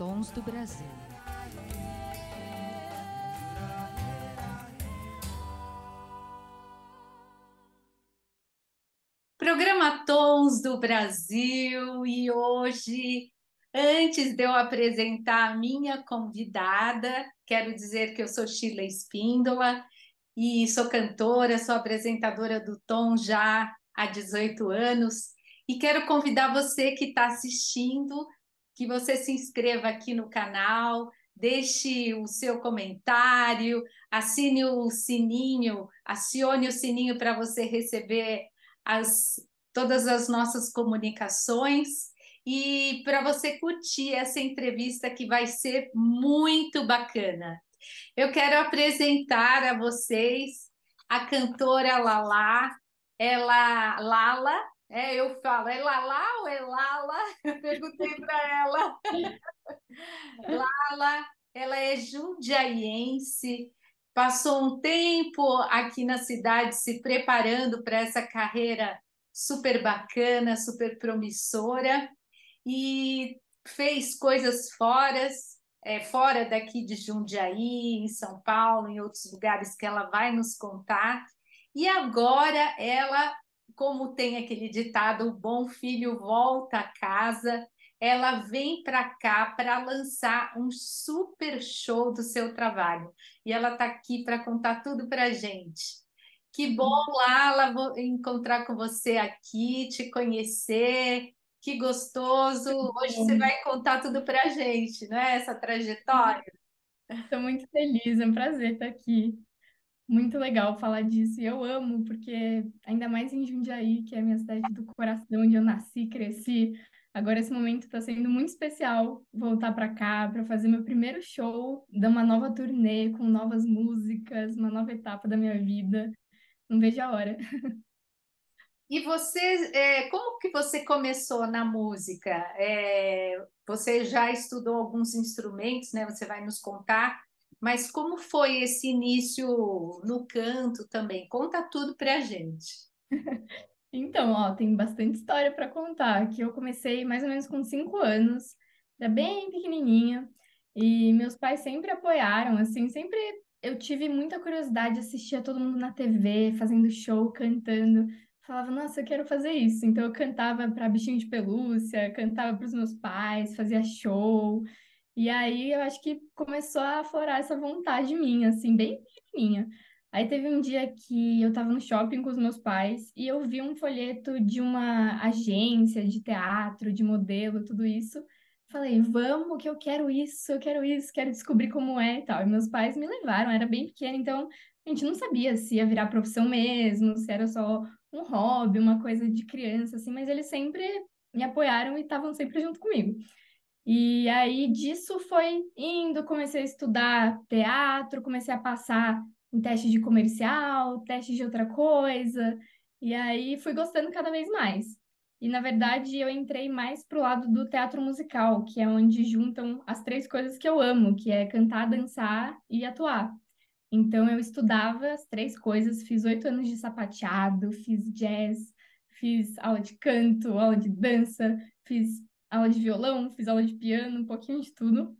Tons do Brasil. Programa Tons do Brasil e hoje, antes de eu apresentar a minha convidada, quero dizer que eu sou Sheila Espíndola e sou cantora, sou apresentadora do Tom já há 18 anos e quero convidar você que está assistindo que você se inscreva aqui no canal, deixe o seu comentário, assine o sininho, acione o sininho para você receber as, todas as nossas comunicações e para você curtir essa entrevista que vai ser muito bacana. Eu quero apresentar a vocês a cantora Lala, ela Lala, é, eu falo, é Lala ou é Lala? Eu perguntei para ela. Lala, ela é jundiaiense, passou um tempo aqui na cidade se preparando para essa carreira super bacana, super promissora e fez coisas fora, é, fora daqui de Jundiaí, em São Paulo, em outros lugares que ela vai nos contar. E agora ela como tem aquele ditado, o bom filho volta a casa, ela vem para cá para lançar um super show do seu trabalho. E ela está aqui para contar tudo para a gente. Que bom, Lala, vou encontrar com você aqui, te conhecer. Que gostoso. Hoje você vai contar tudo para a gente, não é? Essa trajetória. Estou muito feliz, é um prazer estar aqui. Muito legal falar disso. E eu amo, porque ainda mais em Jundiaí, que é a minha cidade do coração, onde eu nasci, cresci. Agora esse momento está sendo muito especial voltar para cá para fazer meu primeiro show, dar uma nova turnê com novas músicas, uma nova etapa da minha vida. Não vejo a hora. E você, é, como que você começou na música? É, você já estudou alguns instrumentos, né? Você vai nos contar. Mas como foi esse início no canto também? Conta tudo para a gente. Então, ó, tem bastante história para contar. Que eu comecei mais ou menos com cinco anos, era bem pequenininha, e meus pais sempre apoiaram, assim, sempre eu tive muita curiosidade, assistia todo mundo na TV, fazendo show, cantando. Falava, nossa, eu quero fazer isso. Então eu cantava para bichinho de pelúcia, cantava para os meus pais, fazia show. E aí eu acho que começou a aflorar essa vontade minha, assim, bem pequenininha. Aí teve um dia que eu tava no shopping com os meus pais e eu vi um folheto de uma agência de teatro, de modelo, tudo isso. Falei, vamos, que eu quero isso, eu quero isso, quero descobrir como é e tal. E meus pais me levaram, era bem pequena, então a gente não sabia se ia virar profissão mesmo, se era só um hobby, uma coisa de criança, assim, mas eles sempre me apoiaram e estavam sempre junto comigo. E aí disso foi indo, comecei a estudar teatro, comecei a passar em teste de comercial, teste de outra coisa, e aí fui gostando cada vez mais. E na verdade eu entrei mais pro lado do teatro musical, que é onde juntam as três coisas que eu amo, que é cantar, dançar e atuar. Então eu estudava as três coisas, fiz oito anos de sapateado, fiz jazz, fiz aula de canto, aula de dança, fiz aula de violão, fiz aula de piano, um pouquinho de tudo.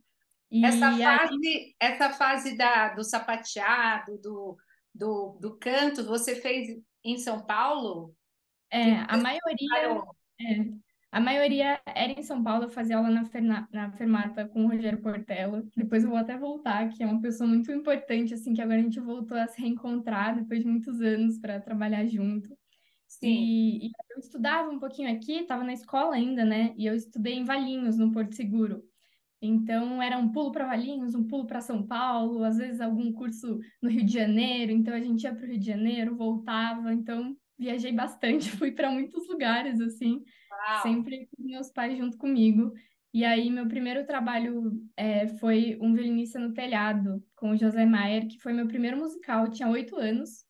E essa fase, aí... essa fase da, do sapateado, do, do, do canto, você fez em São Paulo? É, a maioria. É, a maioria era em São Paulo, eu fazia aula na, Ferna, na Fermata com o Rogério Portela. Depois eu vou até voltar, que é uma pessoa muito importante, assim, que agora a gente voltou a se reencontrar depois de muitos anos para trabalhar junto. Sim. E, e, eu estudava um pouquinho aqui, estava na escola ainda, né? E eu estudei em Valinhos, no Porto Seguro. Então, era um pulo para Valinhos, um pulo para São Paulo, às vezes algum curso no Rio de Janeiro. Então, a gente ia para o Rio de Janeiro, voltava. Então, viajei bastante, fui para muitos lugares, assim, Uau. sempre com meus pais junto comigo. E aí, meu primeiro trabalho é, foi um violinista no telhado, com o José Maier, que foi meu primeiro musical. Eu tinha oito anos.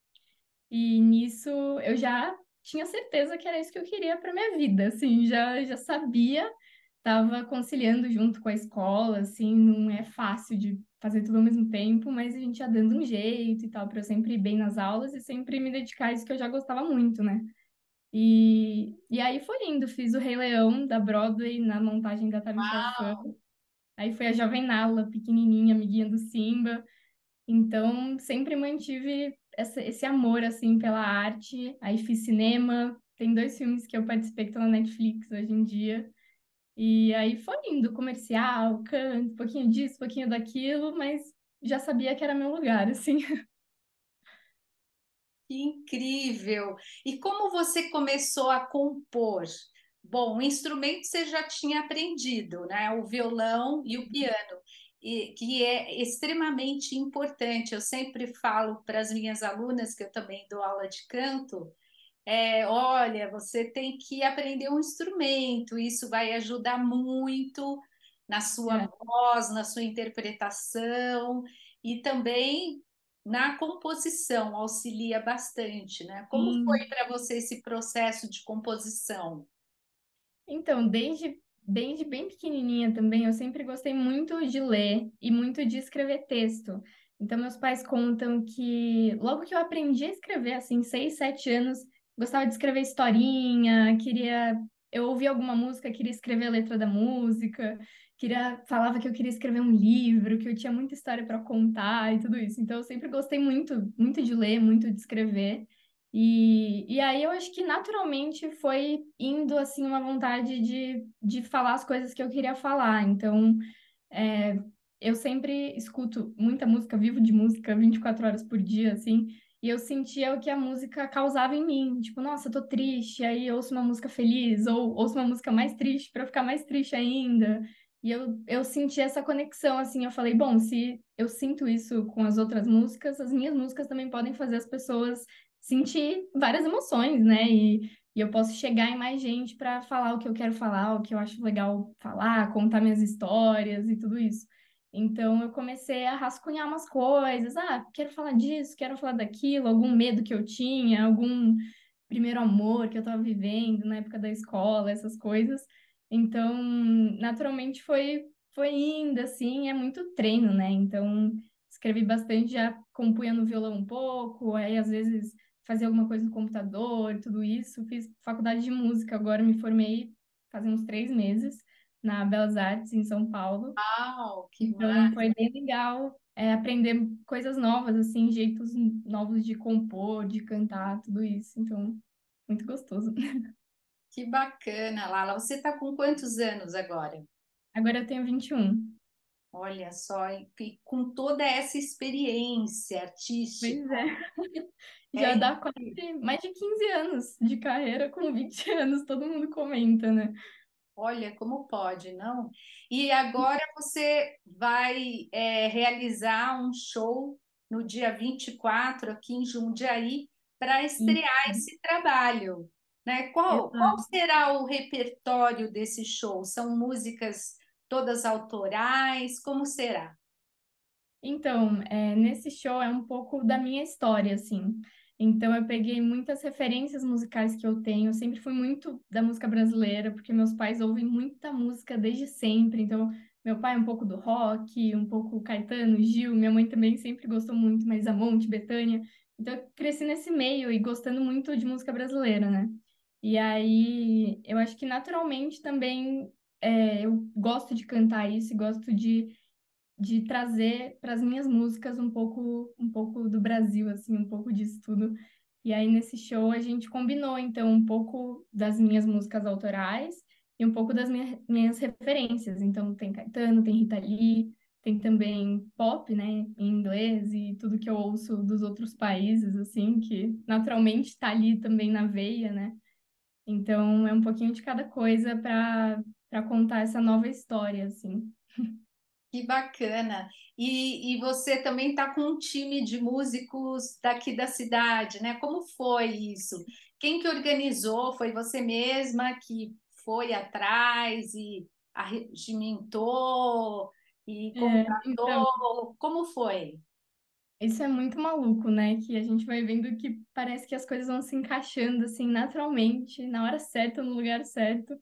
E nisso eu já tinha certeza que era isso que eu queria para minha vida, assim, já, já sabia, estava conciliando junto com a escola, assim, não é fácil de fazer tudo ao mesmo tempo, mas a gente ia dando um jeito e tal, para eu sempre ir bem nas aulas e sempre me dedicar a isso que eu já gostava muito, né? E, e aí foi indo, fiz o Rei Leão da Broadway na montagem da Tammy Fairfan. Aí foi a Jovem Nala, pequenininha, amiguinha do Simba. Então, sempre mantive essa, esse amor, assim, pela arte. Aí fiz cinema. Tem dois filmes que eu participei que estão na Netflix hoje em dia. E aí foi indo, comercial, canto, um pouquinho disso, pouquinho daquilo, mas já sabia que era meu lugar, assim. Que incrível! E como você começou a compor? Bom, o instrumento você já tinha aprendido, né? O violão e o piano, e, que é extremamente importante. Eu sempre falo para as minhas alunas, que eu também dou aula de canto, é, olha, você tem que aprender um instrumento, isso vai ajudar muito na sua é. voz, na sua interpretação e também na composição, auxilia bastante, né? Como Sim. foi para você esse processo de composição? Então, desde, desde bem pequenininha também, eu sempre gostei muito de ler e muito de escrever texto. Então, meus pais contam que logo que eu aprendi a escrever, assim, seis, sete anos, gostava de escrever historinha, queria. Eu ouvia alguma música, queria escrever a letra da música, queria falava que eu queria escrever um livro, que eu tinha muita história para contar e tudo isso. Então, eu sempre gostei muito, muito de ler, muito de escrever. E, e aí eu acho que naturalmente foi indo assim uma vontade de, de falar as coisas que eu queria falar. Então, é, eu sempre escuto muita música, vivo de música 24 horas por dia, assim, e eu sentia o que a música causava em mim. Tipo, nossa, eu tô triste, aí ouço uma música feliz, ou ouço uma música mais triste para ficar mais triste ainda. E eu, eu senti essa conexão, assim, eu falei, bom, se eu sinto isso com as outras músicas, as minhas músicas também podem fazer as pessoas sentir várias emoções, né? E, e eu posso chegar em mais gente para falar o que eu quero falar, o que eu acho legal falar, contar minhas histórias e tudo isso. Então eu comecei a rascunhar umas coisas, ah, quero falar disso, quero falar daquilo, algum medo que eu tinha, algum primeiro amor que eu estava vivendo na época da escola, essas coisas. Então, naturalmente foi foi indo assim, é muito treino, né? Então, escrevi bastante, já compunha no violão um pouco, aí às vezes fazia alguma coisa no computador, tudo isso. Fiz faculdade de música, agora me formei faz uns três meses na Belas Artes, em São Paulo. Uau, que então massa. foi bem legal é, aprender coisas novas, assim, jeitos novos de compor, de cantar, tudo isso. Então, muito gostoso. Que bacana, Lala. Você está com quantos anos agora? Agora eu tenho 21. Olha só, e com toda essa experiência artística. Pois é. Já é. dá quase mais de 15 anos de carreira com 20 anos, todo mundo comenta, né? Olha, como pode, não? E agora você vai é, realizar um show no dia 24 aqui em Jundiaí para estrear esse trabalho. Né? Qual, qual será o repertório desse show? São músicas todas autorais? Como será? Então, é, nesse show é um pouco da minha história, assim. Então, eu peguei muitas referências musicais que eu tenho. Eu sempre fui muito da música brasileira, porque meus pais ouvem muita música desde sempre. Então, meu pai é um pouco do rock, um pouco Caetano, Gil. Minha mãe também sempre gostou muito, mas a Monte, Betânia. Então, eu cresci nesse meio e gostando muito de música brasileira, né? E aí, eu acho que naturalmente também é, eu gosto de cantar isso e gosto de, de trazer para as minhas músicas um pouco, um pouco do Brasil, assim, um pouco disso tudo. E aí nesse show a gente combinou, então, um pouco das minhas músicas autorais e um pouco das minhas, minhas referências. Então, tem Caetano, tem Rita Lee, tem também pop, né, em inglês e tudo que eu ouço dos outros países, assim, que naturalmente está ali também na veia, né? Então, é um pouquinho de cada coisa para para contar essa nova história, assim. Que bacana! E, e você também está com um time de músicos daqui da cidade, né? Como foi isso? Quem que organizou? Foi você mesma que foi atrás e arregimentou e contratou? É, então, Como foi? Isso é muito maluco, né? Que a gente vai vendo que parece que as coisas vão se encaixando assim naturalmente, na hora certa, no lugar certo.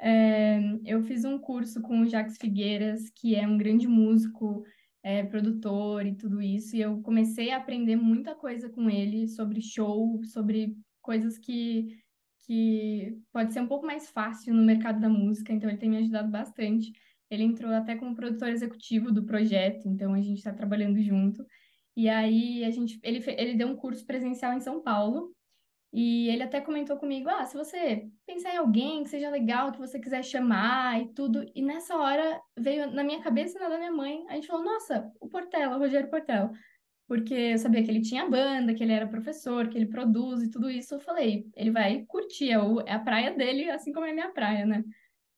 É, eu fiz um curso com o Jacques Figueiras, que é um grande músico, é, produtor e tudo isso, e eu comecei a aprender muita coisa com ele sobre show, sobre coisas que, que pode ser um pouco mais fácil no mercado da música, então ele tem me ajudado bastante. Ele entrou até como produtor executivo do projeto, então a gente está trabalhando junto. E aí a gente, ele, ele deu um curso presencial em São Paulo. E ele até comentou comigo: ah, se você pensar em alguém que seja legal, que você quiser chamar e tudo. E nessa hora veio na minha cabeça e na da minha mãe. A gente falou: nossa, o Portela, o Rogério Portela. Porque eu sabia que ele tinha banda, que ele era professor, que ele produz e tudo isso. Eu falei: ele vai curtir, é, é a praia dele, assim como é a minha praia, né?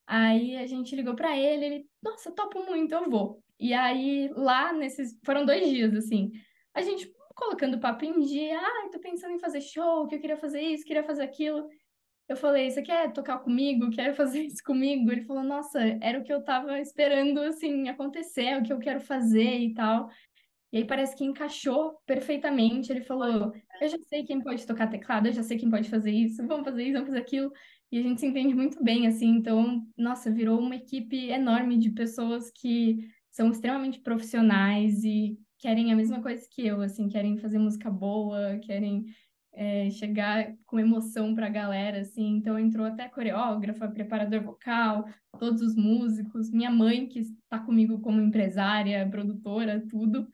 Aí a gente ligou para ele, ele, nossa, topo muito, eu vou. E aí lá nesses, foram dois dias, assim, a gente colocando papo em dia, ah, tô pensando em fazer show, que eu queria fazer isso, queria fazer aquilo. Eu falei, você quer tocar comigo? Quer fazer isso comigo? Ele falou, nossa, era o que eu tava esperando, assim, acontecer, é o que eu quero fazer e tal. E aí parece que encaixou perfeitamente. Ele falou, eu já sei quem pode tocar teclado, eu já sei quem pode fazer isso, vamos fazer isso, vamos fazer aquilo. E a gente se entende muito bem, assim. Então, nossa, virou uma equipe enorme de pessoas que são extremamente profissionais e querem a mesma coisa que eu, assim, querem fazer música boa, querem é, chegar com emoção para a galera, assim. Então entrou até coreógrafa, preparador vocal, todos os músicos, minha mãe que está comigo como empresária, produtora, tudo.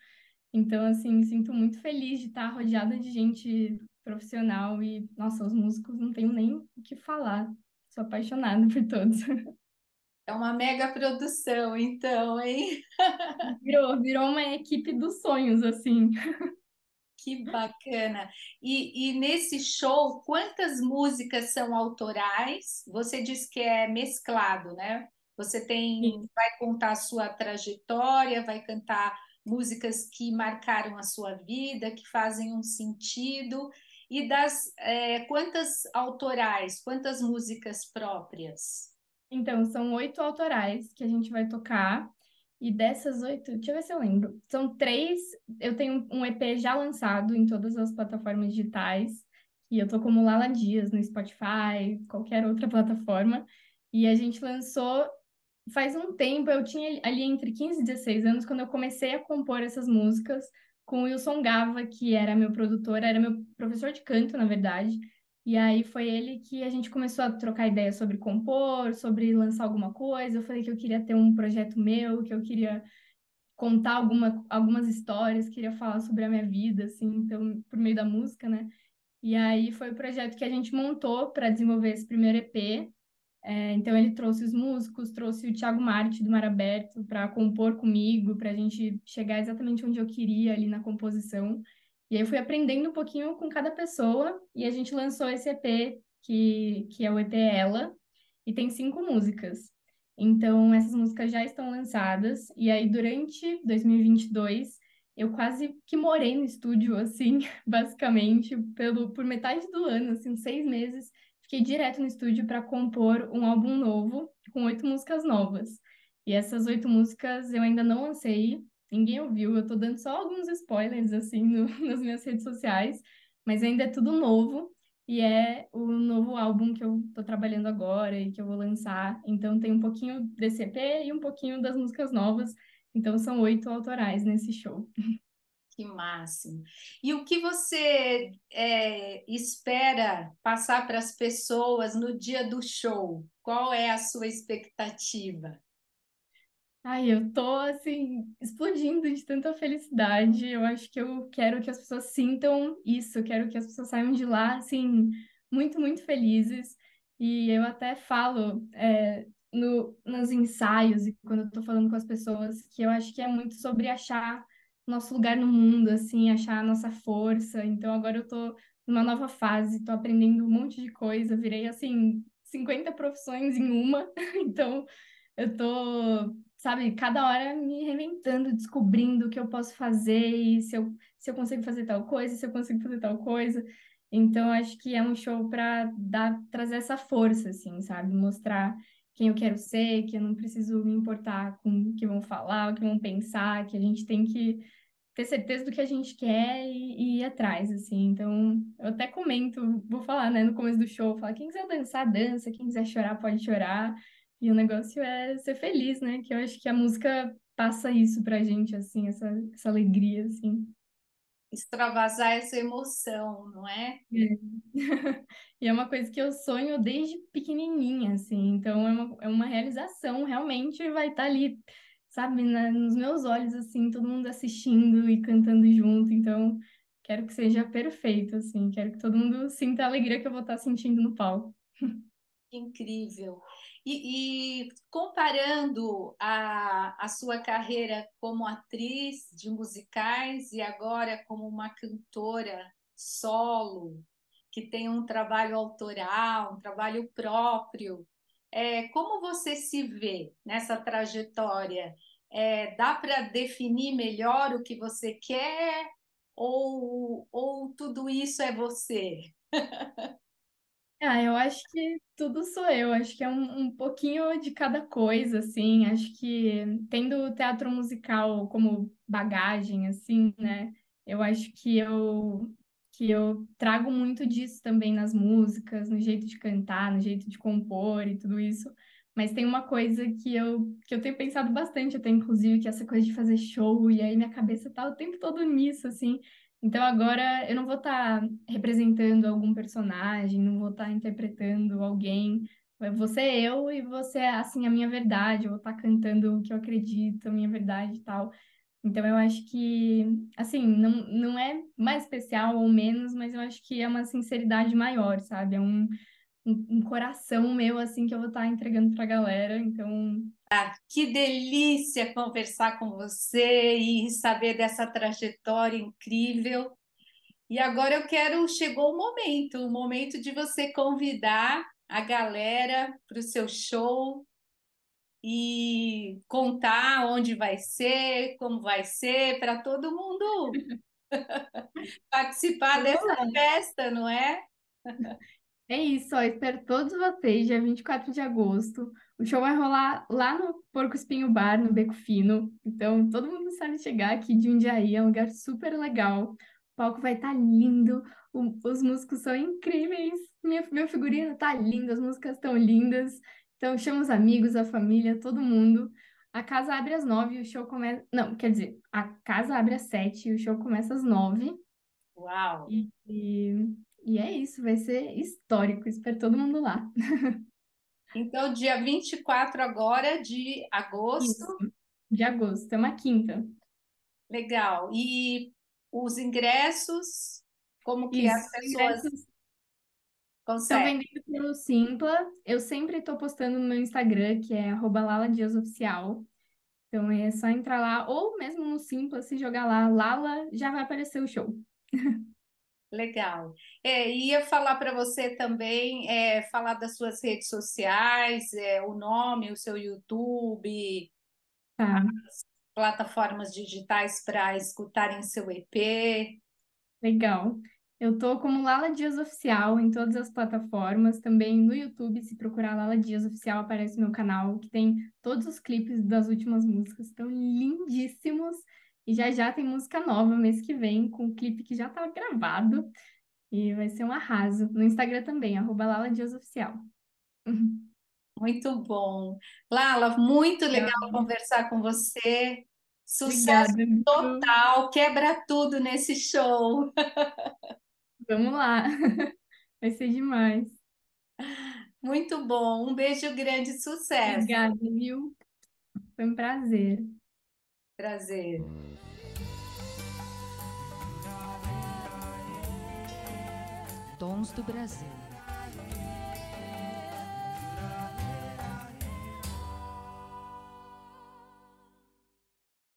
Então, assim, sinto muito feliz de estar rodeada de gente profissional e, nossa, os músicos não tenho nem o que falar. Sou apaixonada por todos. É uma mega produção, então, hein? Virou, virou uma equipe dos sonhos, assim. Que bacana. E, e nesse show, quantas músicas são autorais? Você disse que é mesclado, né? Você tem, Sim. vai contar a sua trajetória, vai cantar músicas que marcaram a sua vida, que fazem um sentido. E das é, quantas autorais, quantas músicas próprias? Então, são oito autorais que a gente vai tocar. E dessas oito, deixa eu ver se eu lembro. São três. Eu tenho um EP já lançado em todas as plataformas digitais. E eu tô como Lala Dias no Spotify, qualquer outra plataforma. E a gente lançou faz um tempo. Eu tinha ali entre 15 e 16 anos quando eu comecei a compor essas músicas com o Wilson Gava, que era meu produtor, era meu professor de canto, na verdade. E aí foi ele que a gente começou a trocar ideias sobre compor, sobre lançar alguma coisa. Eu falei que eu queria ter um projeto meu, que eu queria contar alguma, algumas histórias, queria falar sobre a minha vida, assim, então, por meio da música, né? E aí foi o projeto que a gente montou para desenvolver esse primeiro EP. É, então ele trouxe os músicos, trouxe o Thiago Marte do Mar Aberto para compor comigo, para a gente chegar exatamente onde eu queria ali na composição. E aí eu fui aprendendo um pouquinho com cada pessoa e a gente lançou esse EP, que, que é o EP Ela, e tem cinco músicas. Então, essas músicas já estão lançadas, e aí durante 2022 eu quase que morei no estúdio, assim, basicamente, pelo, por metade do ano, assim, seis meses, fiquei direto no estúdio para compor um álbum novo, com oito músicas novas. E essas oito músicas eu ainda não lancei, ninguém ouviu. Eu tô dando só alguns spoilers, assim, no, nas minhas redes sociais, mas ainda é tudo novo. E é o novo álbum que eu tô trabalhando agora e que eu vou lançar. Então tem um pouquinho desse EP e um pouquinho das músicas novas. Então são oito autorais nesse show. Que máximo. E o que você é, espera passar para as pessoas no dia do show? Qual é a sua expectativa? Ai, eu tô assim, explodindo de tanta felicidade. Eu acho que eu quero que as pessoas sintam isso, eu quero que as pessoas saiam de lá, assim, muito, muito felizes. E eu até falo é, no, nos ensaios e quando eu tô falando com as pessoas que eu acho que é muito sobre achar nosso lugar no mundo, assim, achar a nossa força. Então agora eu tô numa nova fase, tô aprendendo um monte de coisa, virei assim 50 profissões em uma. Então eu tô sabe, cada hora me reinventando, descobrindo o que eu posso fazer e se eu, se eu consigo fazer tal coisa, se eu consigo fazer tal coisa. Então, acho que é um show para dar trazer essa força, assim, sabe? Mostrar quem eu quero ser, que eu não preciso me importar com o que vão falar, o que vão pensar, que a gente tem que ter certeza do que a gente quer e, e ir atrás, assim. Então, eu até comento, vou falar, né, no começo do show, falar, quem quiser dançar, dança, quem quiser chorar, pode chorar. E o negócio é ser feliz, né? Que eu acho que a música passa isso pra gente, assim, essa, essa alegria, assim. extravasar essa emoção, não é? é. e é uma coisa que eu sonho desde pequenininha, assim, então é uma, é uma realização, realmente vai estar tá ali, sabe, na, nos meus olhos, assim, todo mundo assistindo e cantando junto, então quero que seja perfeito, assim, quero que todo mundo sinta a alegria que eu vou estar tá sentindo no palco. Incrível. E, e, comparando a, a sua carreira como atriz de musicais e agora como uma cantora solo, que tem um trabalho autoral, um trabalho próprio, é, como você se vê nessa trajetória? É, dá para definir melhor o que você quer ou, ou tudo isso é você? Ah, eu acho que tudo sou eu, acho que é um, um pouquinho de cada coisa, assim, acho que tendo o teatro musical como bagagem, assim, né, eu acho que eu, que eu trago muito disso também nas músicas, no jeito de cantar, no jeito de compor e tudo isso, mas tem uma coisa que eu, que eu tenho pensado bastante até, inclusive, que é essa coisa de fazer show, e aí minha cabeça tá o tempo todo nisso, assim, então agora eu não vou estar tá representando algum personagem, não vou estar tá interpretando alguém. Você é eu e você é assim a minha verdade. Eu vou estar tá cantando o que eu acredito, a minha verdade e tal. Então eu acho que, assim, não, não é mais especial ou menos, mas eu acho que é uma sinceridade maior, sabe? É um, um, um coração meu, assim, que eu vou estar entregando para a galera. Então ah, que delícia conversar com você e saber dessa trajetória incrível. E agora eu quero, chegou o momento, o momento de você convidar a galera para o seu show e contar onde vai ser, como vai ser, para todo mundo participar dessa festa, não é? É isso, ó, espero todos vocês, dia 24 de agosto. O show vai rolar lá no Porco Espinho Bar, no Beco Fino. Então, todo mundo sabe chegar aqui de Jundiaí, é um lugar super legal. O palco vai estar tá lindo, o, os músicos são incríveis, minha, meu figurino tá lindo, as músicas estão lindas. Então, chama os amigos, a família, todo mundo. A casa abre às nove e o show começa. Não, quer dizer, a casa abre às sete e o show começa às nove. Uau! E, e e é isso, vai ser histórico. Espero todo mundo lá. Então, dia 24 agora de agosto. Isso, de agosto, é uma quinta. Legal. E os ingressos, como que isso, as pessoas conseguem? Estão vendendo pelo Simpla. Eu sempre estou postando no meu Instagram, que é @lala_dias_oficial. Então é só entrar lá, ou mesmo no Simpla, se jogar lá, Lala, já vai aparecer o show. Legal. É, ia falar para você também, é, falar das suas redes sociais, é, o nome, o seu YouTube, tá. as plataformas digitais para escutarem seu EP. Legal. Eu tô como Lala Dias Oficial em todas as plataformas, também no YouTube, se procurar Lala Dias Oficial, aparece meu canal, que tem todos os clipes das últimas músicas, estão lindíssimos. E já já tem música nova mês que vem, com um clipe que já está gravado. E vai ser um arraso. No Instagram também, arroba Lala Dias Oficial. Muito bom. Lala, muito legal Obrigada. conversar com você. Sucesso Obrigada. total, quebra tudo nesse show. Vamos lá. Vai ser demais. Muito bom. Um beijo grande, sucesso. Obrigada, viu? Foi um prazer. Prazer. Tons do Brasil.